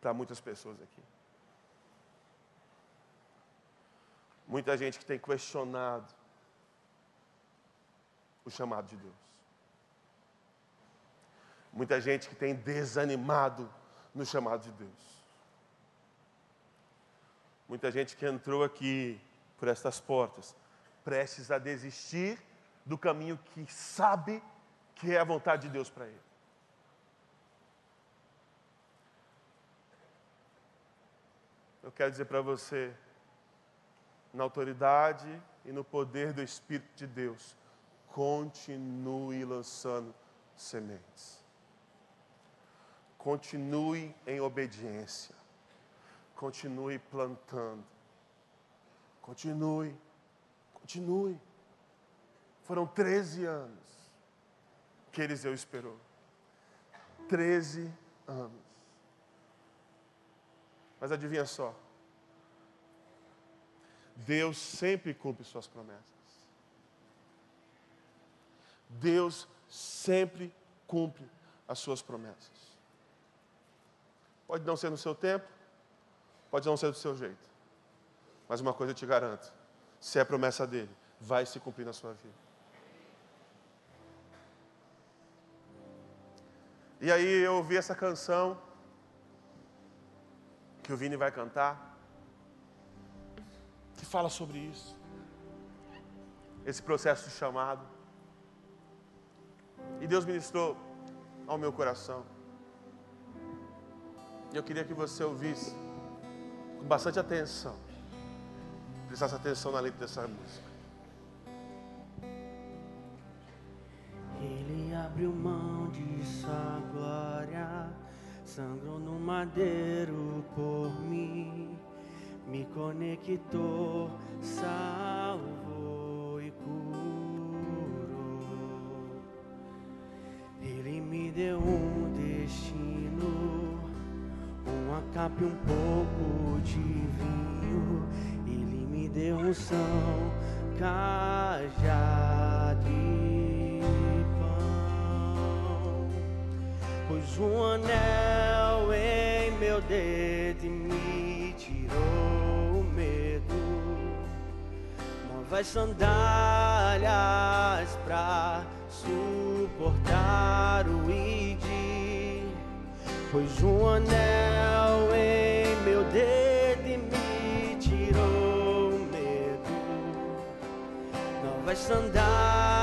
para muitas pessoas aqui. Muita gente que tem questionado o chamado de Deus. Muita gente que tem desanimado no chamado de Deus. Muita gente que entrou aqui por estas portas, prestes a desistir do caminho que sabe que é a vontade de Deus para ele. Eu quero dizer para você, na autoridade e no poder do Espírito de Deus, continue lançando sementes. Continue em obediência. Continue plantando. Continue. Continue. Foram 13 anos que Eliseu esperou. Treze anos. Mas adivinha só. Deus sempre cumpre suas promessas. Deus sempre cumpre as suas promessas. Pode não ser no seu tempo, pode não ser do seu jeito. Mas uma coisa eu te garanto: se é promessa dele, vai se cumprir na sua vida. E aí eu ouvi essa canção que o Vini vai cantar, que fala sobre isso. Esse processo de chamado. E Deus ministrou ao meu coração. E eu queria que você ouvisse com bastante atenção. Prestasse atenção na letra dessa música. Ele abriu mão sangrou no madeiro por mim, me conectou, salvou e curou. Ele me deu um destino, uma capa e um pouco de vinho. Ele me deu um são cajado pus um anel em meu dedo e me tirou o medo. Novas sandálias pra suportar o id. Pois um anel em meu dedo e me tirou o medo. Novas sandálias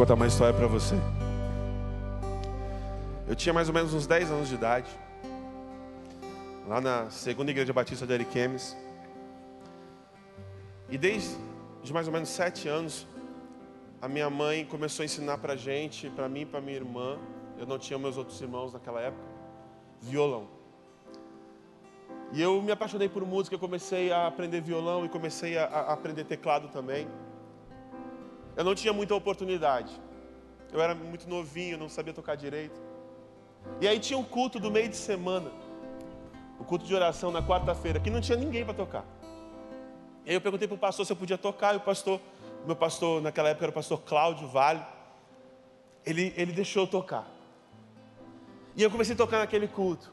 contar uma história para você. Eu tinha mais ou menos uns 10 anos de idade. Lá na segunda igreja batista de Ariquemes. E desde de mais ou menos 7 anos, a minha mãe começou a ensinar pra gente, pra mim e pra minha irmã. Eu não tinha meus outros irmãos naquela época. Violão. E eu me apaixonei por música, comecei a aprender violão e comecei a, a aprender teclado também. Eu não tinha muita oportunidade. Eu era muito novinho, não sabia tocar direito. E aí tinha um culto do meio de semana. O culto de oração na quarta-feira, que não tinha ninguém para tocar. E aí eu perguntei para o pastor se eu podia tocar, e o pastor, meu pastor naquela época era o pastor Cláudio Vale, ele, ele deixou eu tocar. E eu comecei a tocar naquele culto.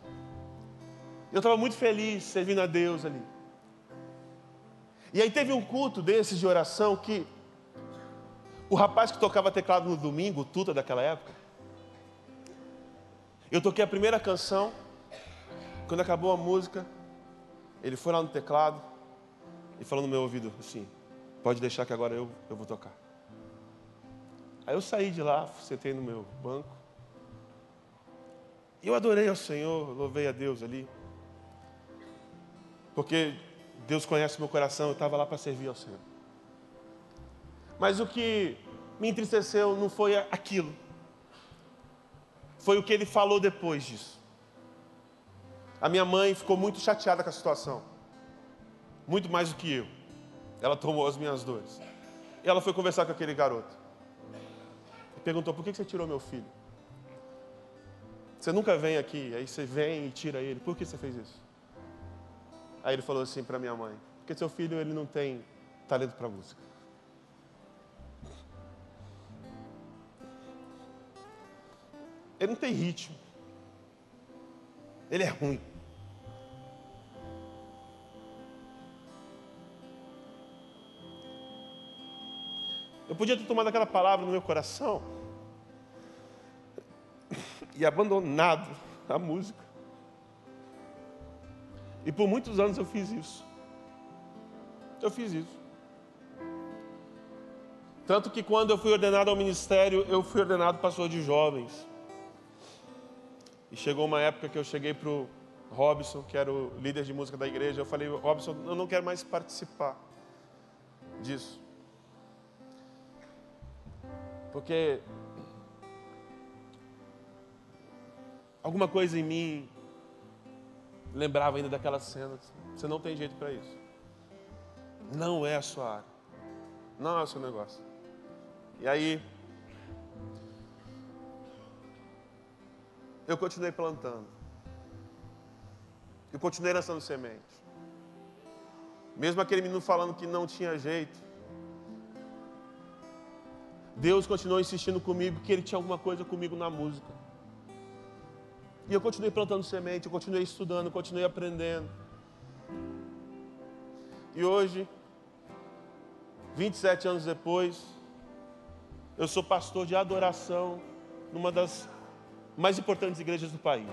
Eu estava muito feliz servindo a Deus ali. E aí teve um culto desses de oração que o rapaz que tocava teclado no domingo, o Tuta daquela época, eu toquei a primeira canção, quando acabou a música, ele foi lá no teclado e falou no meu ouvido assim: pode deixar que agora eu, eu vou tocar. Aí eu saí de lá, sentei no meu banco. E eu adorei ao Senhor, louvei a Deus ali. Porque Deus conhece meu coração, eu estava lá para servir ao Senhor. Mas o que me entristeceu não foi aquilo. Foi o que ele falou depois disso. A minha mãe ficou muito chateada com a situação. Muito mais do que eu. Ela tomou as minhas dores. E ela foi conversar com aquele garoto. E perguntou: por que você tirou meu filho? Você nunca vem aqui, aí você vem e tira ele. Por que você fez isso? Aí ele falou assim para minha mãe: porque seu filho ele não tem talento para música. Ele não tem ritmo. Ele é ruim. Eu podia ter tomado aquela palavra no meu coração e abandonado a música. E por muitos anos eu fiz isso. Eu fiz isso. Tanto que quando eu fui ordenado ao ministério, eu fui ordenado pastor de jovens. E chegou uma época que eu cheguei para o Robson, que era o líder de música da igreja. Eu falei, Robson, eu não quero mais participar disso. Porque alguma coisa em mim lembrava ainda daquela cena. Você não tem jeito para isso. Não é a sua área. Não é o seu negócio. E aí, eu continuei plantando. Eu continuei lançando semente. Mesmo aquele menino falando que não tinha jeito. Deus continuou insistindo comigo que ele tinha alguma coisa comigo na música. E eu continuei plantando semente, eu continuei estudando, continuei aprendendo. E hoje 27 anos depois, eu sou pastor de adoração numa das mais importantes igrejas do país.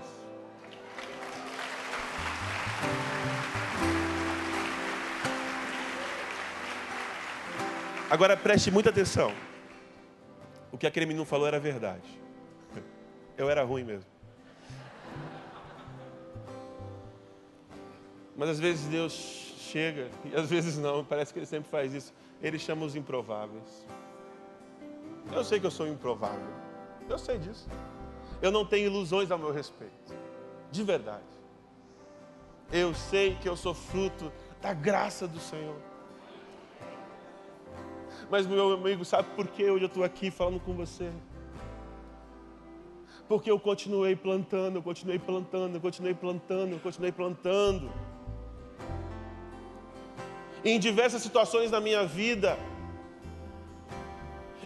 Agora preste muita atenção. O que aquele menino falou era verdade. Eu era ruim mesmo. Mas às vezes Deus chega, e às vezes não, parece que Ele sempre faz isso. Ele chama os improváveis. Eu sei que eu sou improvável. Eu sei disso. Eu não tenho ilusões a meu respeito. De verdade. Eu sei que eu sou fruto da graça do Senhor. Mas, meu amigo, sabe por que hoje eu estou aqui falando com você? Porque eu continuei plantando, eu continuei plantando, eu continuei plantando, eu continuei plantando. Em diversas situações na minha vida,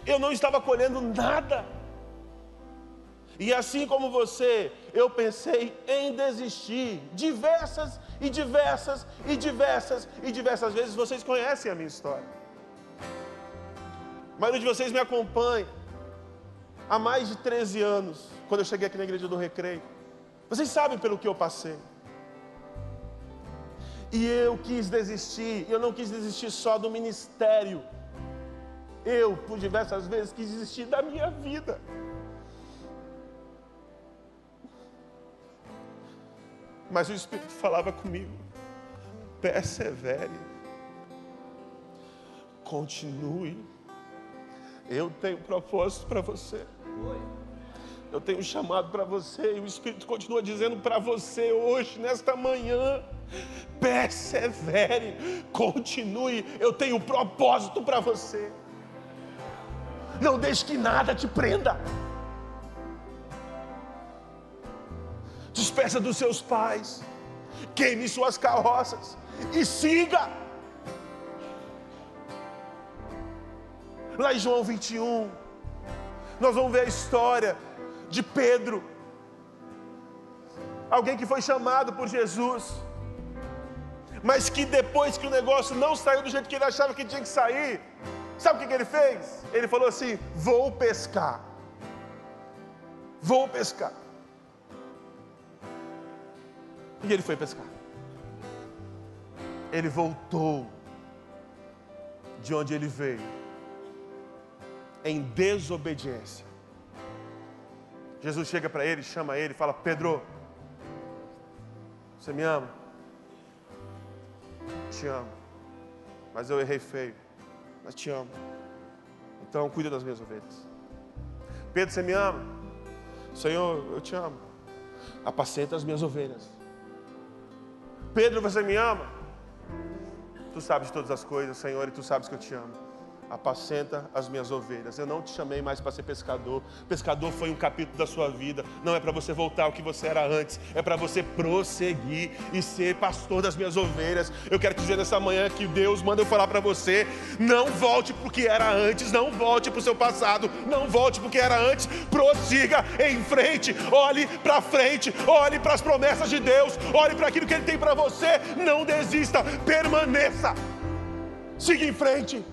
eu não estava colhendo nada. E assim como você, eu pensei em desistir diversas e diversas e diversas e diversas vezes. Vocês conhecem a minha história. A maioria de vocês me acompanha há mais de 13 anos, quando eu cheguei aqui na igreja do Recreio. Vocês sabem pelo que eu passei. E eu quis desistir, eu não quis desistir só do ministério. Eu, por diversas vezes, quis desistir da minha vida. Mas o Espírito falava comigo: persevere, continue eu tenho propósito para você. Eu tenho um chamado para você e o Espírito continua dizendo para você hoje, nesta manhã, persevere, continue. Eu tenho um propósito para você. Não deixe que nada te prenda. Despeça dos seus pais, queime suas carroças e siga. Lá em João 21, nós vamos ver a história de Pedro, alguém que foi chamado por Jesus, mas que depois que o negócio não saiu do jeito que ele achava que tinha que sair, sabe o que ele fez? Ele falou assim: Vou pescar, vou pescar. E ele foi pescar. Ele voltou de onde ele veio em desobediência. Jesus chega para ele, chama ele fala: Pedro, você me ama? Te amo. Mas eu errei feio. Mas te amo. Então cuida das minhas ovelhas. Pedro, você me ama? Senhor, eu te amo. Apacenta as minhas ovelhas. Pedro, você me ama? Tu sabes todas as coisas, Senhor, e tu sabes que eu te amo apacenta as minhas ovelhas. Eu não te chamei mais para ser pescador. Pescador foi um capítulo da sua vida. Não é para você voltar ao que você era antes. É para você prosseguir e ser pastor das minhas ovelhas. Eu quero te dizer nessa manhã que Deus manda eu falar para você: não volte para o que era antes. Não volte para o seu passado. Não volte para o que era antes. Prossiga em frente. Olhe para frente. Olhe para as promessas de Deus. Olhe para aquilo que Ele tem para você. Não desista. Permaneça. Siga em frente.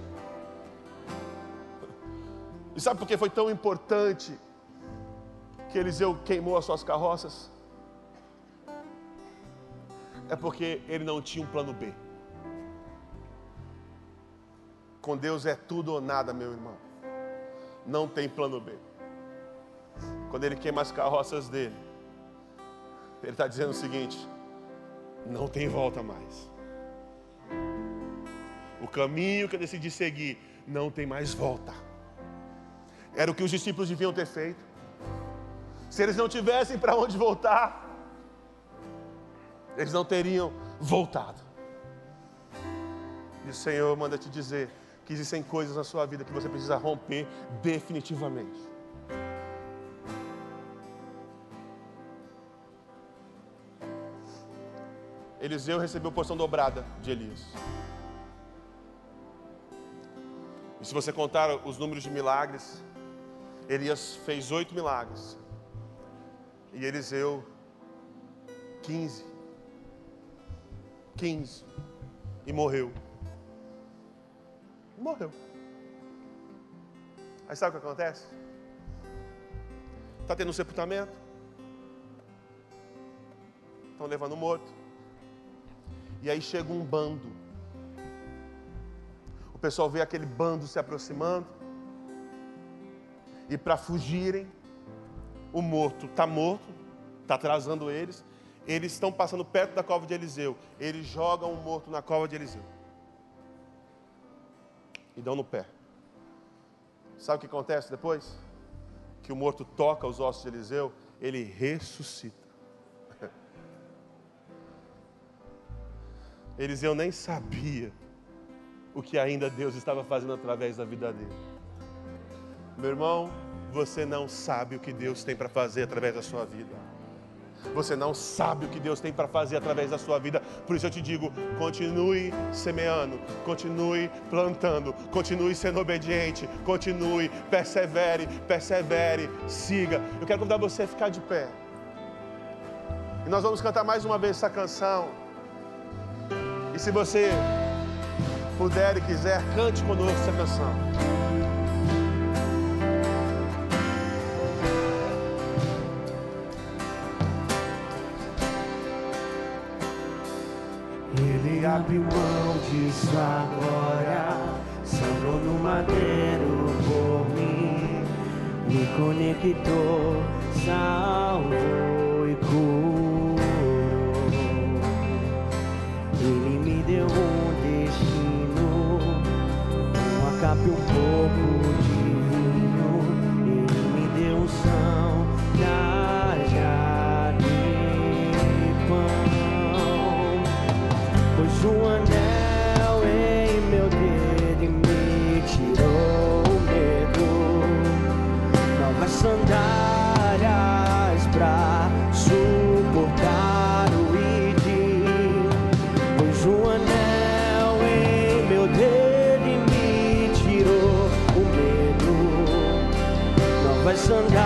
E sabe por que foi tão importante que Eliseu queimou as suas carroças? É porque ele não tinha um plano B. Com Deus é tudo ou nada, meu irmão. Não tem plano B. Quando ele queima as carroças dele, ele está dizendo o seguinte: não tem volta mais. O caminho que eu decidi seguir não tem mais volta. Era o que os discípulos deviam ter feito. Se eles não tivessem para onde voltar, eles não teriam voltado. E o Senhor manda te dizer que existem coisas na sua vida que você precisa romper definitivamente. Eliseu recebeu porção dobrada de Elias. E se você contar os números de milagres, Elias fez oito milagres. E Eliseu, quinze. Quinze. E morreu. morreu. Aí sabe o que acontece? Está tendo um sepultamento. Estão levando o morto. E aí chega um bando. O pessoal vê aquele bando se aproximando. E para fugirem, o morto está morto, está atrasando eles. Eles estão passando perto da cova de Eliseu. Eles jogam o morto na cova de Eliseu. E dão no pé. Sabe o que acontece depois? Que o morto toca os ossos de Eliseu, ele ressuscita. Eliseu nem sabia o que ainda Deus estava fazendo através da vida dele. Meu irmão, você não sabe o que Deus tem para fazer através da sua vida. Você não sabe o que Deus tem para fazer através da sua vida. Por isso eu te digo: continue semeando, continue plantando, continue sendo obediente, continue, persevere, persevere, siga. Eu quero convidar você a ficar de pé. E nós vamos cantar mais uma vez essa canção. E se você puder e quiser, cante conosco essa canção. Abriu mão sua glória, sangrou no madeiro por mim, me conectou, salvou e curou. Ele me deu um destino, uma capa e um pouco sunrise.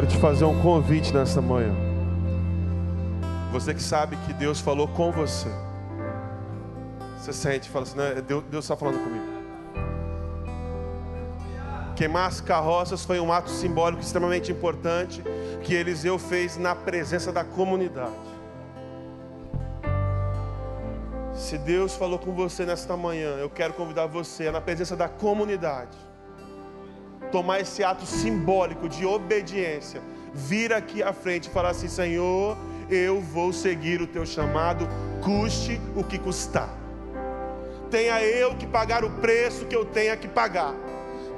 quero te fazer um convite nesta manhã. Você que sabe que Deus falou com você. Você sente, fala assim, né? Deus, Deus está falando comigo. Queimar as carroças foi um ato simbólico extremamente importante que Eliseu fez na presença da comunidade. Se Deus falou com você nesta manhã, eu quero convidar você na presença da comunidade tomar esse ato simbólico de obediência, vir aqui à frente e falar assim: Senhor, eu vou seguir o teu chamado, custe o que custar. Tenha eu que pagar o preço que eu tenha que pagar.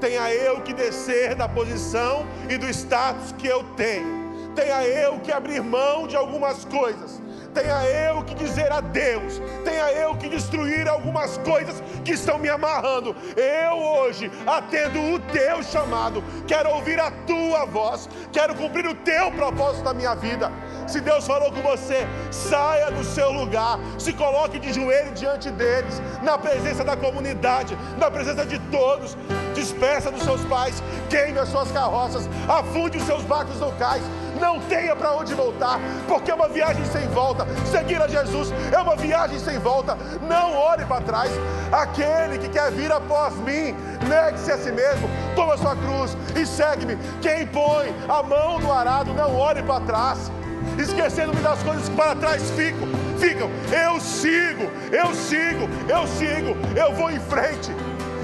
Tenha eu que descer da posição e do status que eu tenho. Tenha eu que abrir mão de algumas coisas tenha eu que dizer adeus, tenha eu que destruir algumas coisas que estão me amarrando. Eu hoje atendo o teu chamado, quero ouvir a tua voz, quero cumprir o teu propósito na minha vida. Se Deus falou com você, saia do seu lugar, se coloque de joelho diante deles, na presença da comunidade, na presença de todos. Despeça dos seus pais, queime as suas carroças, afunde os seus barcos no cais não tenha para onde voltar, porque é uma viagem sem volta. Seguir a Jesus é uma viagem sem volta. Não olhe para trás. Aquele que quer vir após mim, negue-se a si mesmo, toma sua cruz e segue-me. Quem põe a mão no arado, não olhe para trás, esquecendo-me das coisas que para trás ficam. Ficam, eu sigo, eu sigo, eu sigo, eu vou em frente.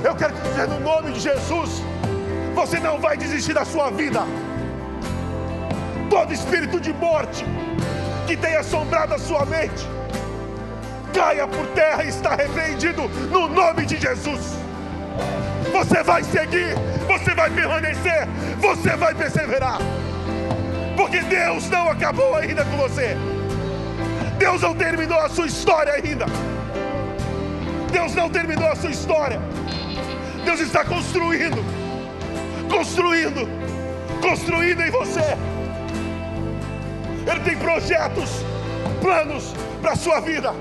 Eu quero te dizer no nome de Jesus: você não vai desistir da sua vida todo espírito de morte que tem assombrado a sua mente, caia por terra e está repreendido no nome de Jesus. Você vai seguir, você vai permanecer, você vai perseverar, porque Deus não acabou ainda com você. Deus não terminou a sua história ainda. Deus não terminou a sua história. Deus está construindo, construindo, construindo em você. Ele tem projetos, planos para a sua vida.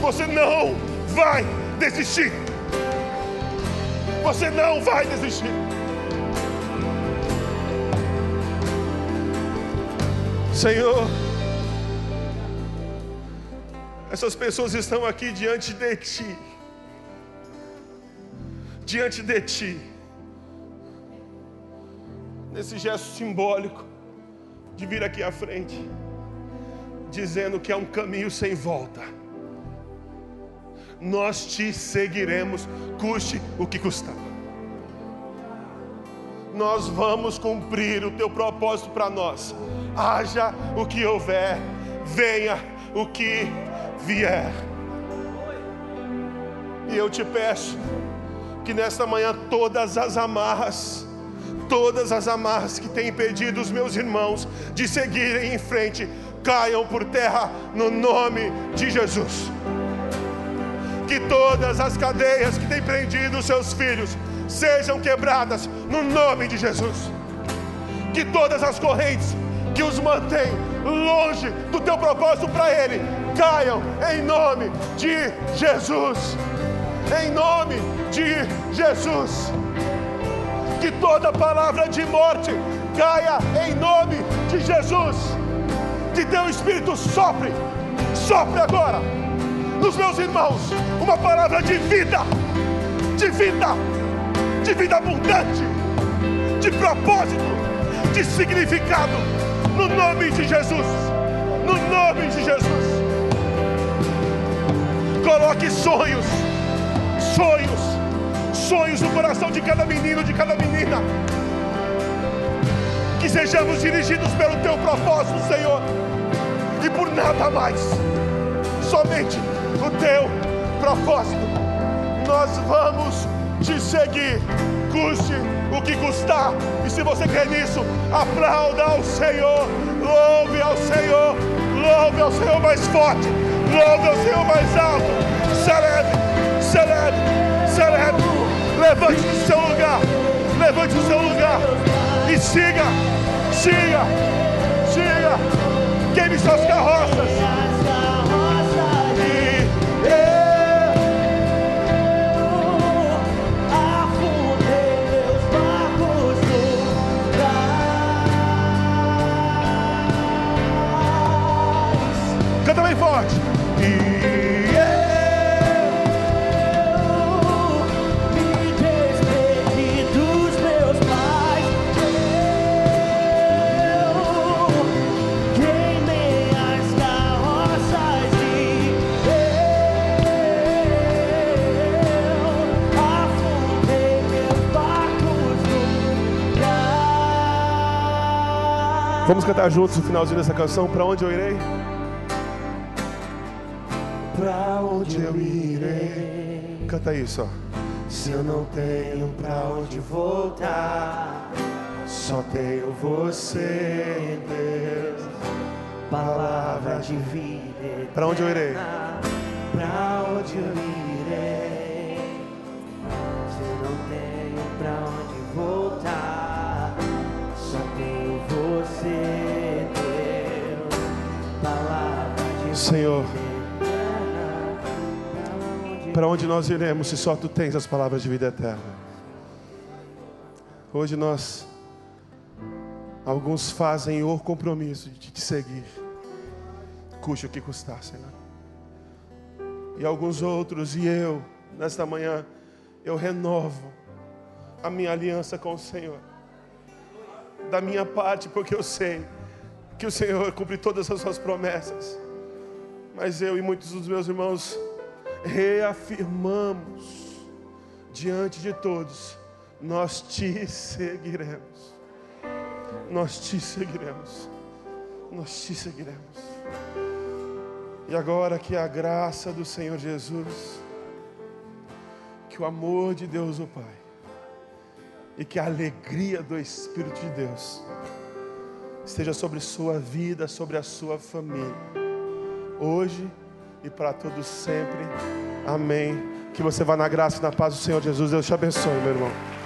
Você não vai desistir. Você não vai desistir. Senhor, essas pessoas estão aqui diante de Ti. Diante de Ti. Nesse gesto simbólico de vir aqui à frente, dizendo que é um caminho sem volta. Nós te seguiremos, custe o que custar. Nós vamos cumprir o teu propósito para nós. Haja o que houver, venha o que vier. E eu te peço que nesta manhã todas as amarras, todas as amarras que têm impedido os meus irmãos de seguirem em frente caiam por terra no nome de Jesus. Que todas as cadeias que têm prendido os seus filhos sejam quebradas no nome de Jesus. Que todas as correntes que os mantêm longe do teu propósito para Ele caiam em nome de Jesus. Em nome de Jesus que toda palavra de morte caia em nome de Jesus. Que teu Espírito sopre, sopre agora nos meus irmãos uma palavra de vida, de vida, de vida abundante, de propósito, de significado, no nome de Jesus. No nome de Jesus. Coloque sonhos, sonhos sonhos no coração de cada menino, de cada menina. Que sejamos dirigidos pelo teu propósito, Senhor, e por nada mais, somente o teu propósito. Nós vamos te seguir, custe o que custar. E se você crê nisso, aplauda ao Senhor, louve ao Senhor, louve ao Senhor mais forte, louve ao Senhor mais alto, celebre, celebre, celebre. Levante do seu lugar. Levante o seu lugar. E siga, siga, siga. Queime suas carroças. Vamos cantar juntos o finalzinho dessa canção. Para onde eu irei? Para onde eu irei? Canta isso, ó. Se eu não tenho para onde voltar, só tenho você, Deus. Palavra de vida. Para onde eu irei? Para onde eu irei? Senhor, para onde nós iremos se só tu tens as palavras de vida eterna? Hoje nós, alguns fazem o compromisso de te seguir, custe o que custar, Senhor. E alguns outros, e eu, nesta manhã, eu renovo a minha aliança com o Senhor, da minha parte, porque eu sei que o Senhor cumpre todas as suas promessas. Mas eu e muitos dos meus irmãos reafirmamos diante de todos: nós te seguiremos. Nós te seguiremos. Nós te seguiremos. E agora que a graça do Senhor Jesus, que o amor de Deus o Pai e que a alegria do Espírito de Deus esteja sobre sua vida, sobre a sua família, hoje e para todos sempre. Amém. Que você vá na graça e na paz do Senhor Jesus. Deus te abençoe, meu irmão.